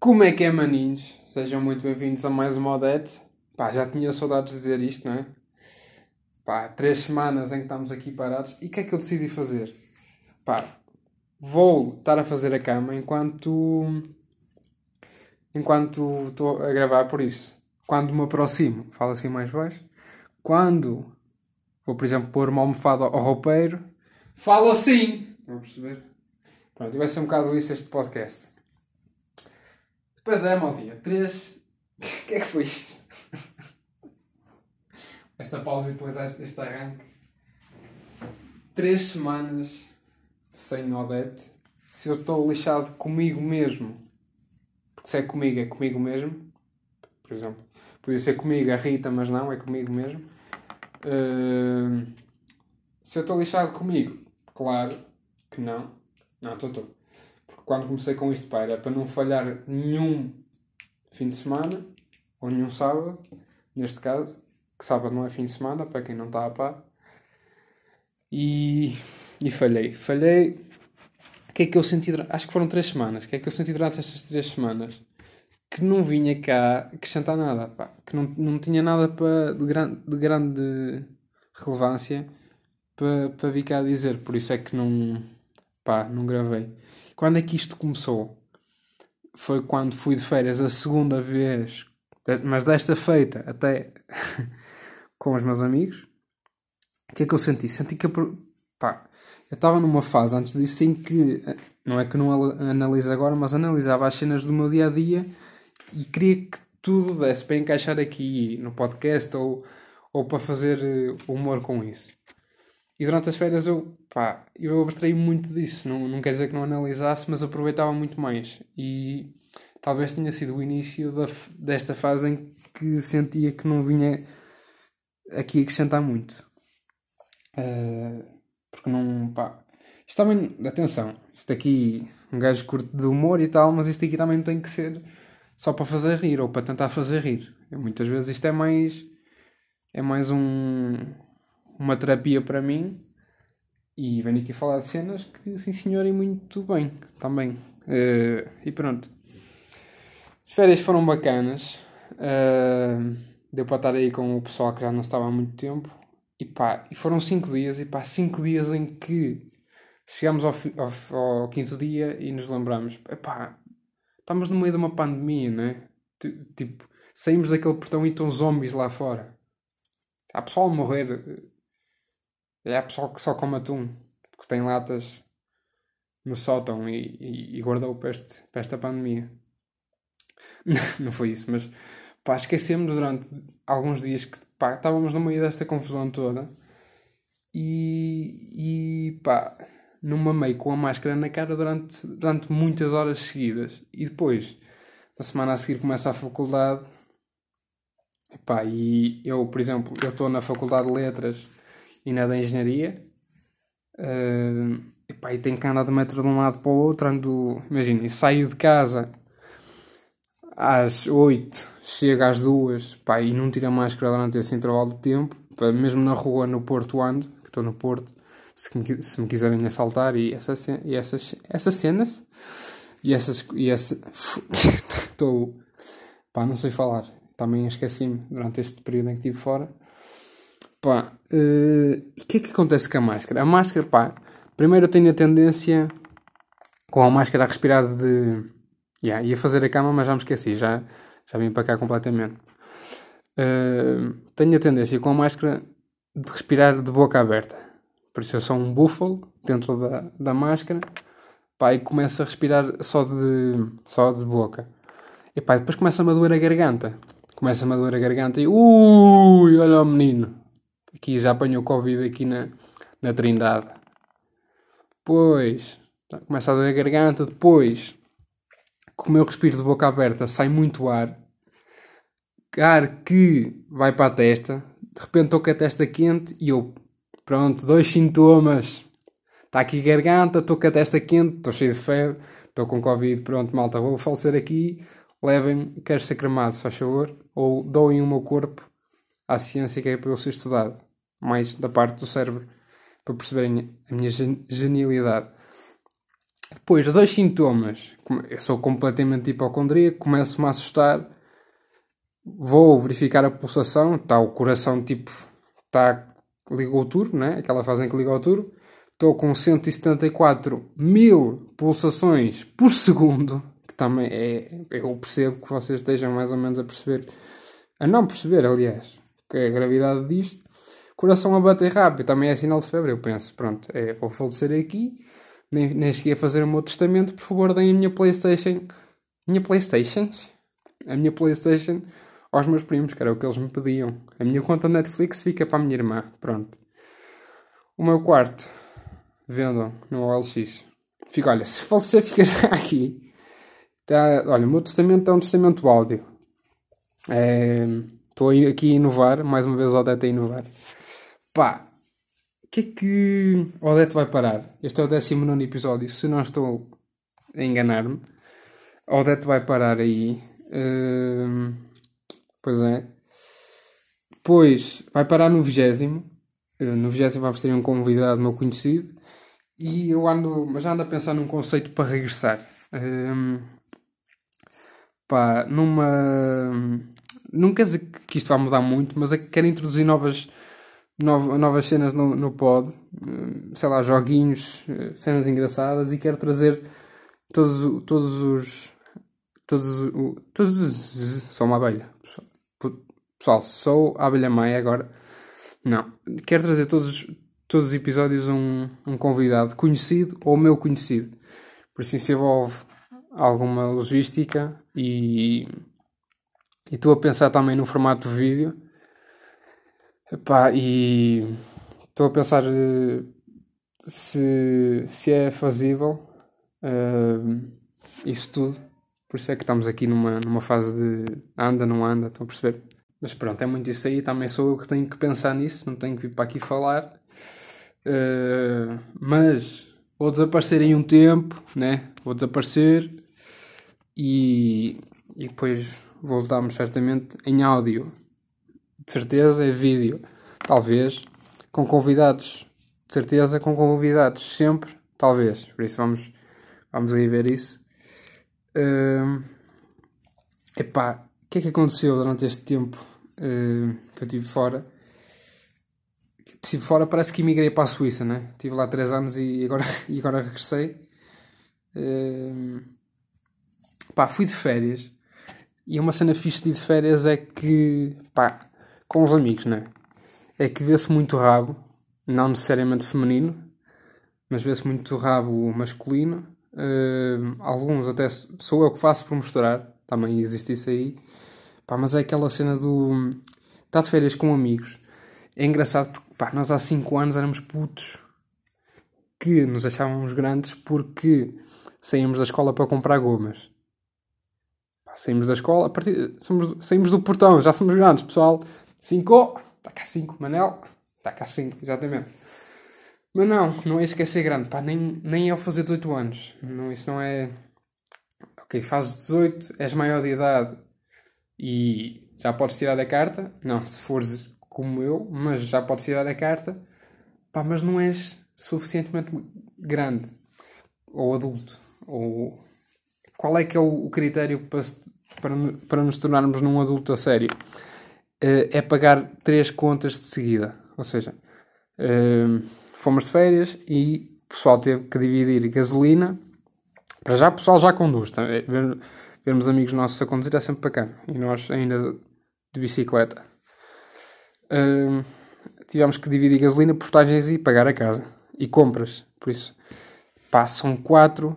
Como é que é, maninhos? Sejam muito bem-vindos a mais uma Odete. Pá, já tinha saudades de dizer isto, não é? Pá, três semanas em que estamos aqui parados. E o que é que eu decidi fazer? Pá, vou estar a fazer a cama enquanto. enquanto estou a gravar, por isso. Quando me aproximo, falo assim mais baixo. Quando vou, por exemplo, pôr uma almofada ao roupeiro, falo assim. Estão a perceber? Pronto, vai ser um bocado isso este podcast. Depois é, maltinha. Três. O que é que foi isto? Esta pausa e depois este arranque. Três semanas sem Odete. Se eu estou lixado comigo mesmo. Porque se é comigo, é comigo mesmo. Por exemplo. Podia ser comigo a Rita, mas não, é comigo mesmo. Uh, se eu estou lixado comigo, claro que não. Não, estou, estou quando comecei com isto, pá, era para não falhar nenhum fim de semana, ou nenhum sábado, neste caso, que sábado não é fim de semana, para quem não está a par. E, e falhei. Falhei. O que é que eu senti. Acho que foram três semanas. O que é que eu senti durante estas três semanas? Que não vinha cá acrescentar nada, pá. Que não, não tinha nada para, de, gran, de grande relevância para, para vir cá dizer. Por isso é que não. pá, não gravei. Quando é que isto começou? Foi quando fui de férias a segunda vez, mas desta feita até com os meus amigos. O que é que eu senti? Senti que pá, eu estava numa fase antes disso em que, não é que não analiso agora, mas analisava as cenas do meu dia a dia e queria que tudo desse para encaixar aqui no podcast ou, ou para fazer eh, humor com isso. E durante as férias eu, pá, eu abstraí muito disso. Não, não quer dizer que não analisasse, mas aproveitava muito mais. E talvez tenha sido o início da, desta fase em que sentia que não vinha aqui acrescentar muito. Uh, porque não, pá. Isto também, atenção, isto aqui, um gajo curto de humor e tal, mas isto aqui também tem que ser só para fazer rir ou para tentar fazer rir. muitas vezes isto é mais. É mais um uma terapia para mim e venho aqui falar de cenas que, senhor, e muito bem também. Uh, e pronto. As férias foram bacanas. Uh, deu para estar aí com o pessoal que já não estava há muito tempo. E pá, e foram 5 dias. E pá, 5 dias em que chegamos ao, ao, ao, quinto dia e nos lembramos: pá, estamos no meio de uma pandemia, né? Tipo, saímos daquele portão e estão zombies lá fora. Há pessoal a morrer é a pessoal que só come atum, porque tem latas no sótão e, e, e guardou para, este, para esta pandemia. não foi isso, mas pá, esquecemos durante alguns dias que pá, estávamos no meio desta confusão toda e, e pá, não mamei com a máscara na cara durante, durante muitas horas seguidas. E depois, na semana a seguir, começa a faculdade. Pá, e eu, por exemplo, eu estou na Faculdade de Letras e na da engenharia. Uh, epá, e tenho que andar de metro de um lado para o outro. Ando, imaginem, saio de casa às 8, chego às 2 pá, e não tiro a máscara durante esse intervalo de tempo. Mesmo na rua, no Porto ando, que estou no Porto, se me, se me quiserem assaltar e, essa, e essas, essas cenas. E essas. E essa, estou. pá, não sei falar. Também esqueci-me durante este período em que estive fora. Pá, uh, o que é que acontece com a máscara? A máscara, pá, primeiro eu tenho a tendência com a máscara a respirar de. Yeah, ia fazer a cama, mas já me esqueci, já, já vim para cá completamente. Uh, tenho a tendência com a máscara de respirar de boca aberta. Por isso eu sou um búfalo dentro da, da máscara pá, e começo a respirar só de, só de boca. E pá, depois começa-me a doer a garganta. Começa-me a doer a garganta e ui, olha o menino aqui já apanhou Covid aqui na, na Trindade. Depois, tá, começa a doer a garganta. Depois, como eu respiro de boca aberta, sai muito ar. Ar que vai para a testa. De repente estou com a testa quente e eu, pronto, dois sintomas. Está aqui garganta, estou com a testa quente, estou cheio de febre, estou com Covid, pronto, malta, vou falecer aqui. Levem-me, quero ser cremado, se faz favor. Ou doem o meu corpo à ciência que é para eu ser estudado, mais da parte do cérebro, para perceberem a minha genialidade. Depois, dois sintomas. Eu sou completamente hipocondríaco, começo-me a assustar. Vou verificar a pulsação, está o coração tipo, está, ligou o turbo, né? Aquela fase em que liga o turbo. Estou com 174 mil pulsações por segundo, que também é, eu percebo que vocês estejam mais ou menos a perceber, a não perceber, aliás, que é a gravidade disto. Coração a bater rápido, também é sinal de febre. Eu penso, pronto, é, vou falecer aqui nem, nem cheguei a fazer o meu testamento, por favor, deem a minha Playstation. Minha Playstations? A minha Playstation aos meus primos, que era o que eles me pediam. A minha conta Netflix fica para a minha irmã. Pronto. O meu quarto, vendam no OLX. Fica, olha, se falecer, fica já aqui. Tá, olha, o meu testamento é um testamento áudio. Estou aqui a inovar, mais uma vez o Odete a inovar. Pá, que é que Odete vai parar? Este é o 19 episódio, se não estou a enganar-me. Odete vai parar aí. Uh, pois é. Depois vai parar no 20. Uh, no 20 vamos ter um convidado meu conhecido. E eu ando, mas já ando a pensar num conceito para regressar. Uh, pá, numa. Não quer dizer que isto vai mudar muito, mas é que quero introduzir novas novas cenas no, no pod, eh, sei lá, joguinhos, eh, cenas engraçadas e quero trazer todos, todos os. Todos, todos os. Sou uma abelha. Pessoal, sou a abelha mãe agora. Não. Quero trazer todos, todos os episódios um, um convidado conhecido ou meu conhecido. Por assim se envolve alguma logística e estou a pensar também no formato vídeo Epá, e estou a pensar uh, se, se é fazível uh, isso tudo. Por isso é que estamos aqui numa, numa fase de anda, não anda, estão a perceber? Mas pronto, é muito isso aí. Também sou eu que tenho que pensar nisso, não tenho que vir para aqui falar. Uh, mas vou desaparecer em um tempo, né? Vou desaparecer e, e depois voltamos certamente em áudio de certeza, é vídeo, talvez, com convidados, de certeza, com convidados, sempre, talvez. Por isso vamos, vamos aí ver isso. Uh, epá, o que é que aconteceu durante este tempo uh, que eu estive fora? Estive fora, parece que emigrei para a Suíça, né? Estive lá 3 anos e agora, e agora regressei. Uh, fui de férias. E uma cena fixe de férias é que, pá, com os amigos, né? É que vê-se muito rabo, não necessariamente feminino, mas vê-se muito rabo masculino. Uh, alguns até sou eu que faço por mostrar, também existe isso aí. Pá, mas é aquela cena do. Está de férias com amigos. É engraçado porque pá, nós há 5 anos éramos putos que nos achávamos grandes porque saímos da escola para comprar gomas. Saímos da escola, a partir, somos, saímos do portão, já somos grandes, pessoal. 5, está cá 5, Manel, está cá 5, exatamente. Mas não, não é isso que é ser grande, pá, nem, nem eu fazer 18 anos. Não, isso não é. Ok, fazes 18, és maior de idade e já podes tirar a carta. Não, se fores como eu, mas já podes tirar a carta. Pá, mas não és suficientemente grande ou adulto. Ou qual é que é o, critério para, para, para nos tornarmos num adulto a sério? uh, é pagar três contas de seguida. Ou seja, uh, fomos de férias e o pessoal teve que dividir gasolina. Para já, o pessoal já conduz. Tá? É, ver, vermos amigos nossos a conduzir é sempre bacana. E nós ainda de bicicleta. Tivemos que dividir gasolina, postagens e pagar a casa. E compras. Por isso, passam quatro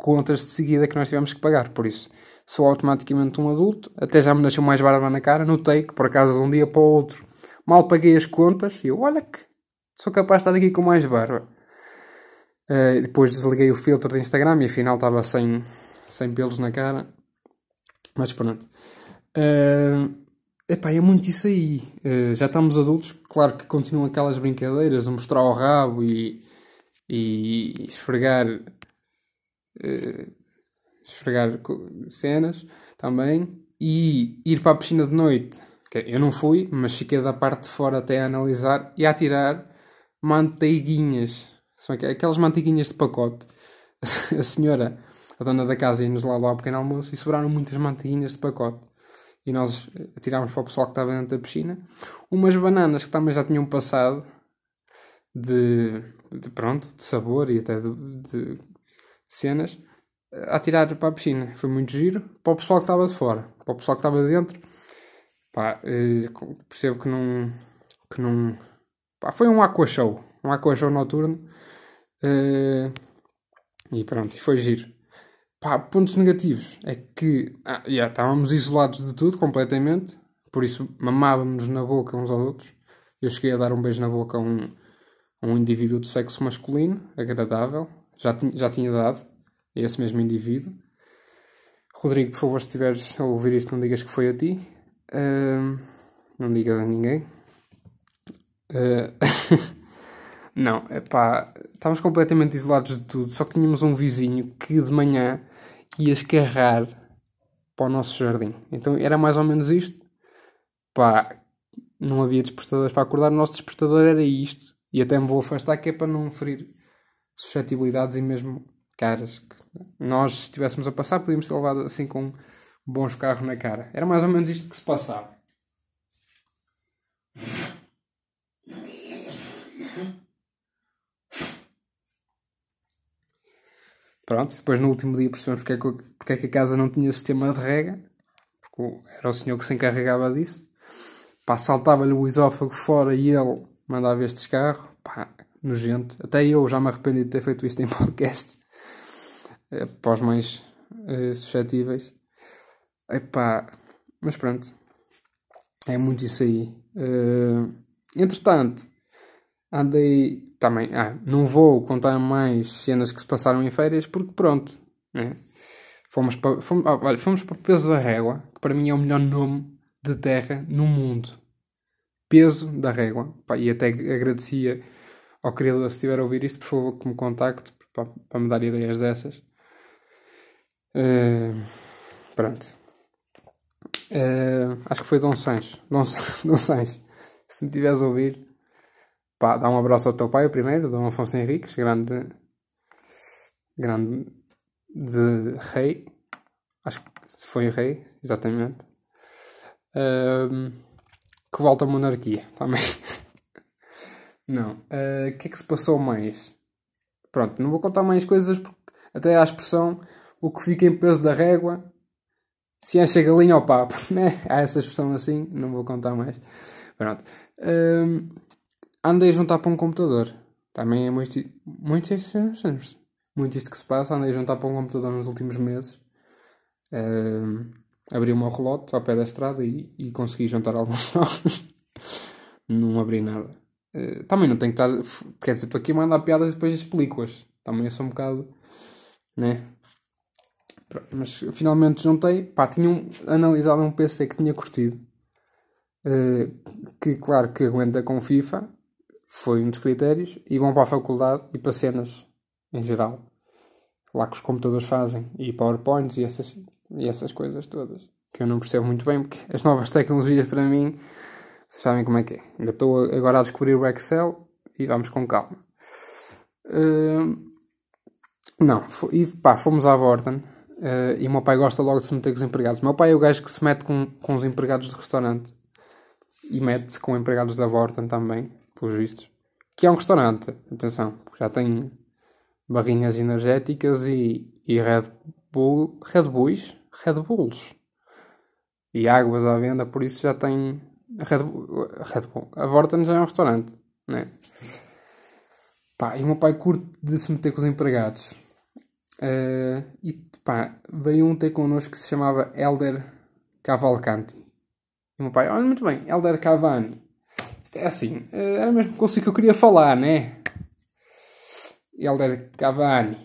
contas de seguida que nós tivemos que pagar. Por isso, sou automaticamente um adulto, até já me nasceu mais barba na cara, notei que por acaso de um dia para o outro mal paguei as contas e eu, olha que sou capaz de estar aqui com mais barba. Uh, depois desliguei o filtro do Instagram e afinal estava sem, sem pelos na cara. Mas pronto. Uh, epá, é muito isso aí. Uh, já estamos adultos, claro que continuam aquelas brincadeiras, a mostrar o rabo e, e esfregar uh, esfregar cenas também e ir para a piscina de noite. Eu não fui, mas fiquei da parte de fora até a analisar e a tirar manteiguinhas. São aquelas manteiguinhas de pacote a senhora, a dona da casa, ia-nos lá ao pequeno almoço e sobraram muitas manteiguinhas de pacote. E nós atirámos para o pessoal que estava dentro da piscina. Umas bananas que também já tinham passado de, de pronto, de sabor e até de, de cenas a tirar para a piscina. Foi muito giro para o pessoal que estava de fora. Para o pessoal que estava de dentro, pá, eh, percebo que não. Que não pá, foi um aqua show. Um aqua show noturno. Uh, e pronto, e foi giro. Pá, pontos negativos é que ah, yeah, estávamos isolados de tudo completamente, por isso mamávamos na boca uns aos outros. Eu cheguei a dar um beijo na boca a um, a um indivíduo de sexo masculino, agradável, já, tinha, já tinha dado a esse mesmo indivíduo. Rodrigo, por favor, se estiveres a ouvir isto, não digas que foi a ti. Uh, não digas a ninguém. Uh, Não, pá, estávamos completamente isolados de tudo, só que tínhamos um vizinho que de manhã ia escarrar para o nosso jardim. Então era mais ou menos isto. Pá, não havia despertadores para acordar, o nosso despertador era isto. E até me vou afastar que é para não ferir suscetibilidades e mesmo caras. Que nós, se estivéssemos a passar, podíamos ter levado assim com bons carros na cara. Era mais ou menos isto que se passava. Pronto, depois no último dia percebemos porque é, que, porque é que a casa não tinha sistema de rega, porque era o senhor que se encarregava disso. Pá, saltava-lhe o esófago fora e ele mandava este carro, pá, nojento. Até eu já me arrependi de ter feito isto em podcast, é, para os mais é, suscetíveis. Epá, mas pronto, é muito isso aí. Uh, entretanto, andei também. Ah, não vou contar mais cenas que se passaram em férias porque pronto. Né? Fomos para, fomos, ah, olha, fomos para Peso da Régua, que para mim é o melhor nome de terra no mundo. Peso da Régua. Pá, e até agradecia ao criador, se estiver a ouvir isto, por favor, que me contacte para, para me dar ideias dessas. Uh, pronto. Uh, acho que foi Dom Sancho. Dom, Dom Sancho. Se me estiveres a ouvir, Pá, dá um abraço ao teu pai, primeiro, Dom Afonso Henriques, grande. grande. de rei. Acho que foi rei, exatamente. Um, que volta à monarquia também. não. Ah, o uh, que é que se passou mais? Pronto, não vou contar mais coisas porque até a expressão o que fica em peso da régua se enche a galinha ao papo, né? Há essa expressão assim, não vou contar mais. Pronto. Um, andei a juntar para um computador. Também é muito, muito, muito isto que se passa. Andei a juntar para um computador nos últimos meses. Uh, abri o meu relote ao pé da estrada e, e consegui juntar alguns novos. não abri nada. Uh, também não tenho que estar. Quer dizer, estou aqui a mandar piadas e depois explico-as. Também eu sou um bocado. Né? Mas finalmente juntei. Pá, tinha analisado um PC que tinha curtido. Uh, que claro que aguenta com FIFA foi um dos critérios, e vão para a faculdade e para cenas em geral. Lá que os computadores fazem, e PowerPoints e essas, e essas coisas todas. Que eu não percebo muito bem, porque as novas tecnologias para mim, vocês sabem como é que é. Ainda estou agora a descobrir o Excel e vamos com calma. Uh, não, e pá, fomos à Vorten uh, e o meu pai gosta logo de se meter com os empregados. O meu pai é o gajo que se mete com, com os empregados de restaurante e mete-se com empregados da Vorten também pelos vistos. Que é um restaurante, atenção, já tem barrinhas energéticas e, e Red Bull, Red Bulls, Red Bulls e águas à venda, por isso já tem Red Bull. Red Bull. A Vorten já é um restaurante, né? Pá, e o meu pai curte de se meter com os empregados. Uh, e pá, veio um ter connosco que se chamava Elder Cavalcanti. E o meu pai, olha muito bem, Elder Cavani. Isto é assim, eh, era mesmo consigo que eu queria falar, né? Helder Cavani.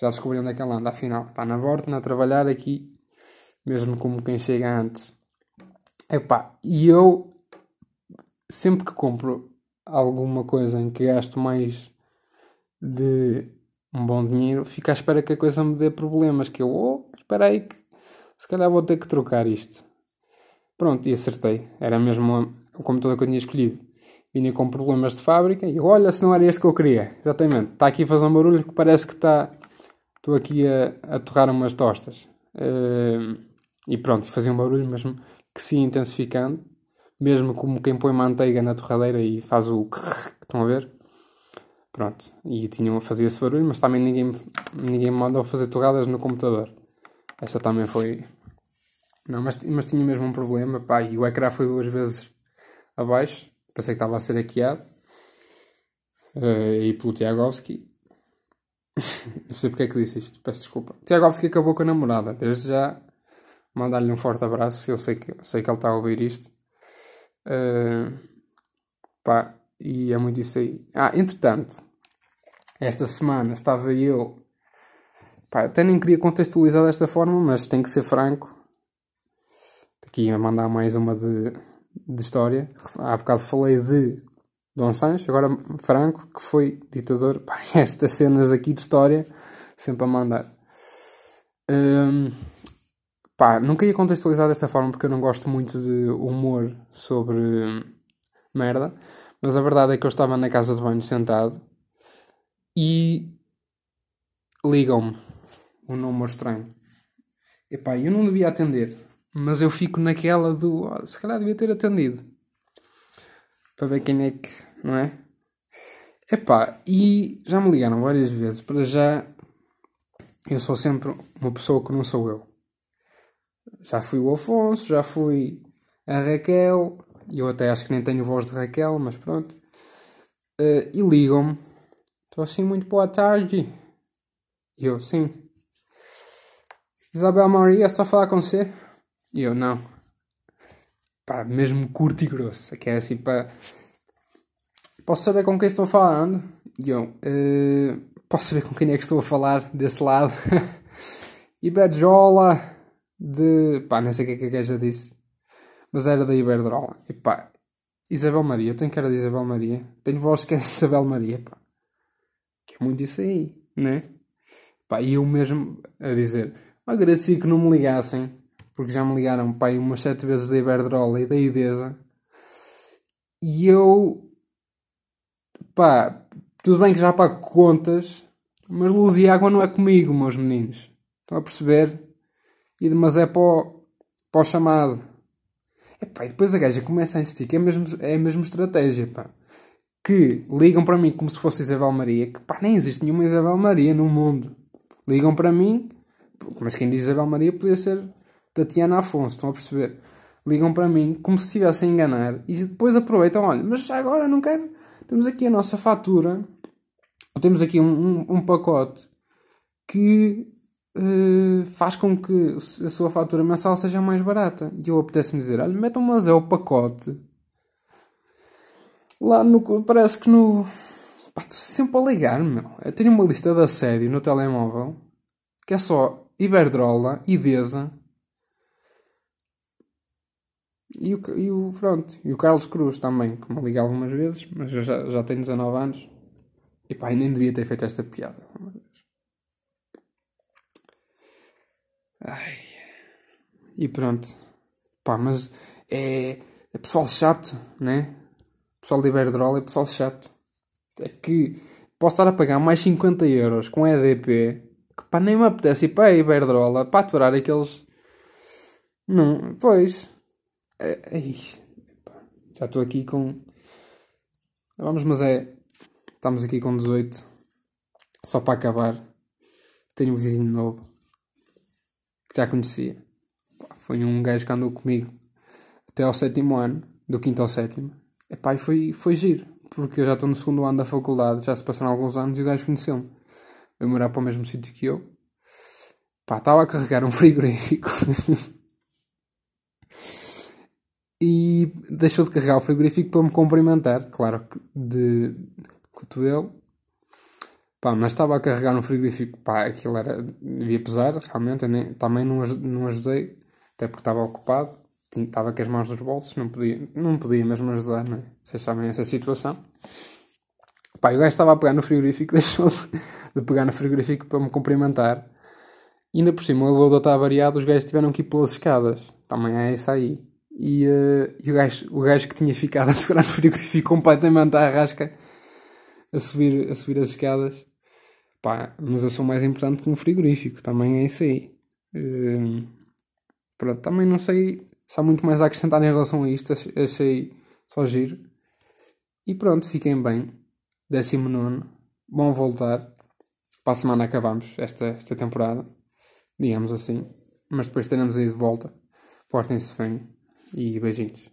Já descobri onde é que ele anda, afinal. Está na volta, a trabalhar aqui, mesmo como quem chega antes. Epá, e eu, sempre que compro alguma coisa em que gasto mais de um bom dinheiro, fico à espera que a coisa me dê problemas. Que eu, oh, espera aí que se calhar vou ter que trocar isto. Pronto, e acertei. Era mesmo o computador que eu tinha escolhido. vinha com problemas de fábrica e eu, olha, se não era este que eu queria. Exatamente. Está aqui a fazer um barulho que parece que está. Estou aqui a, a torrar umas tostas. Uh, e pronto, fazia um barulho mesmo que se ia intensificando. Mesmo como quem põe manteiga na torradeira e faz o. Estão a ver? Pronto. E tinha, fazia esse barulho, mas também ninguém, ninguém me mandou fazer torradas no computador. Essa também foi. Não, mas, mas tinha mesmo um problema. Pá, e o ecrã foi duas vezes abaixo. Pensei que estava a ser hackeado. Uh, e pelo Tiagovski. não sei porque é que disse isto, peço desculpa. Tiagovski acabou com a namorada. Desde já mandar-lhe um forte abraço. Eu sei que, sei que ele está a ouvir isto. Uh, pá, e é muito isso aí. Ah, entretanto, esta semana estava eu. Pá, até nem queria contextualizar desta forma, mas tem que ser franco. Aqui a mandar mais uma de, de história. Há bocado falei de Dom Sancho, agora Franco, que foi ditador. Pá, estas cenas aqui de história, sempre a mandar. Um, pá, nunca ia contextualizar desta forma porque eu não gosto muito de humor sobre merda. Mas a verdade é que eu estava na casa de banho sentado e ligam-me um número estranho. Epá, eu não devia atender, mas eu fico naquela do oh, se calhar devia ter atendido para ver quem é que, não é? Epá, e já me ligaram várias vezes. Para já, eu sou sempre uma pessoa que não sou eu. Já fui o Afonso, já fui a Raquel, e eu até acho que nem tenho voz de Raquel, mas pronto. Uh, e ligam-me. Estou assim, muito boa tarde. E eu, sim. Isabel Maria, só falar com você? E eu, não. Pá, mesmo curto e grosso. Que é assim para. Posso saber com quem estou falando? E eu, uh, posso saber com quem é que estou a falar desse lado? Iberjola de. pá, não sei o que é que a gaja disse mas era da Iberdrola. E pá, Isabel Maria, eu tenho cara de Isabel Maria, tenho voz que é de Isabel Maria, pá. Que é muito isso aí, né? Pá, e eu mesmo a dizer, agradeci que não me ligassem, porque já me ligaram, pá, umas sete vezes da Iberdrola e da Idesa. E eu, pá, tudo bem que já pago contas, mas luz e água não é comigo, meus meninos. Estão a perceber? Mas é para o, para o chamado. Epá, e depois a gaja começa a insistir que é mesmo, é a mesma estratégia, pá. Que ligam para mim como se fosse Isabel Maria, que pá, nem existe nenhuma Isabel Maria no mundo. Ligam para mim, mas quem diz Isabel Maria podia ser Tatiana Afonso, estão a perceber? Ligam para mim como se estivessem a enganar e depois aproveitam, olha, mas agora não quero. Temos aqui a nossa fatura, temos aqui um, um, um pacote que uh, faz com que a sua fatura mensal seja mais barata. E eu apetece-me dizer: olha, metam mas é o pacote. Lá no. Parece que no. Pá, estou sempre a ligar, meu. Eu tenho uma lista de assédio no telemóvel que é só Iberdrola, Idesa e o, e o, pronto, e o Carlos Cruz também, que me liga algumas vezes, mas eu já, já tenho 19 anos. E pá, nem devia ter feito esta piada. Ai. E pronto. Pá, mas é, é pessoal chato, né? Pessoal de Iberdrola é pessoal chato. É que posso estar a pagar mais 50 euros com EDP que pá, nem me apetece ir para a Iberdrola para aturar aqueles. Não, pois. É, é já estou aqui com. Vamos, mas é. Estamos aqui com 18. Só para acabar. Tenho um vizinho novo já conhecia. Foi um gajo que andou comigo até ao sétimo ano, do quinto ao sétimo. Epá, e foi, foi giro, porque eu já estou no segundo ano da faculdade, já se passaram alguns anos e o gajo conheceu-me. Veio morar para o mesmo sítio que eu. Pá, estava a carregar um frigorífico. e deixou de carregar o frigorífico para me cumprimentar, claro que de cotovelo. Pá, mas estava a carregar no frigorífico, pá, aquilo era, devia pesar, realmente, nem, também não, não ajudei, até porque estava ocupado, estava com as mãos nos bolsos, não podia, não podia mesmo ajudar, não é? Vocês sabem essa situação. Pá, o gajo estava a pegar no frigorífico, deixou de, pegar no frigorífico para me cumprimentar, e ainda por cima o elevador estava variado, os gajos tiveram que ir pelas escadas, também é isso aí. E, uh, e o, gajo, o gajo que tinha ficado a segurar no frigorífico completamente à rasca a subir, a subir as escadas. Pá, mas eu sou mais importante que um frigorífico, também é isso aí. Uh, pronto, também não sei se há muito mais a acrescentar em relação a isto, achei só giro. E pronto, fiquem bem. 19. Bom voltar. Para a semana acabamos esta, esta temporada, digamos assim. Mas depois teremos aí de volta. Portem-se bem e beijinhos.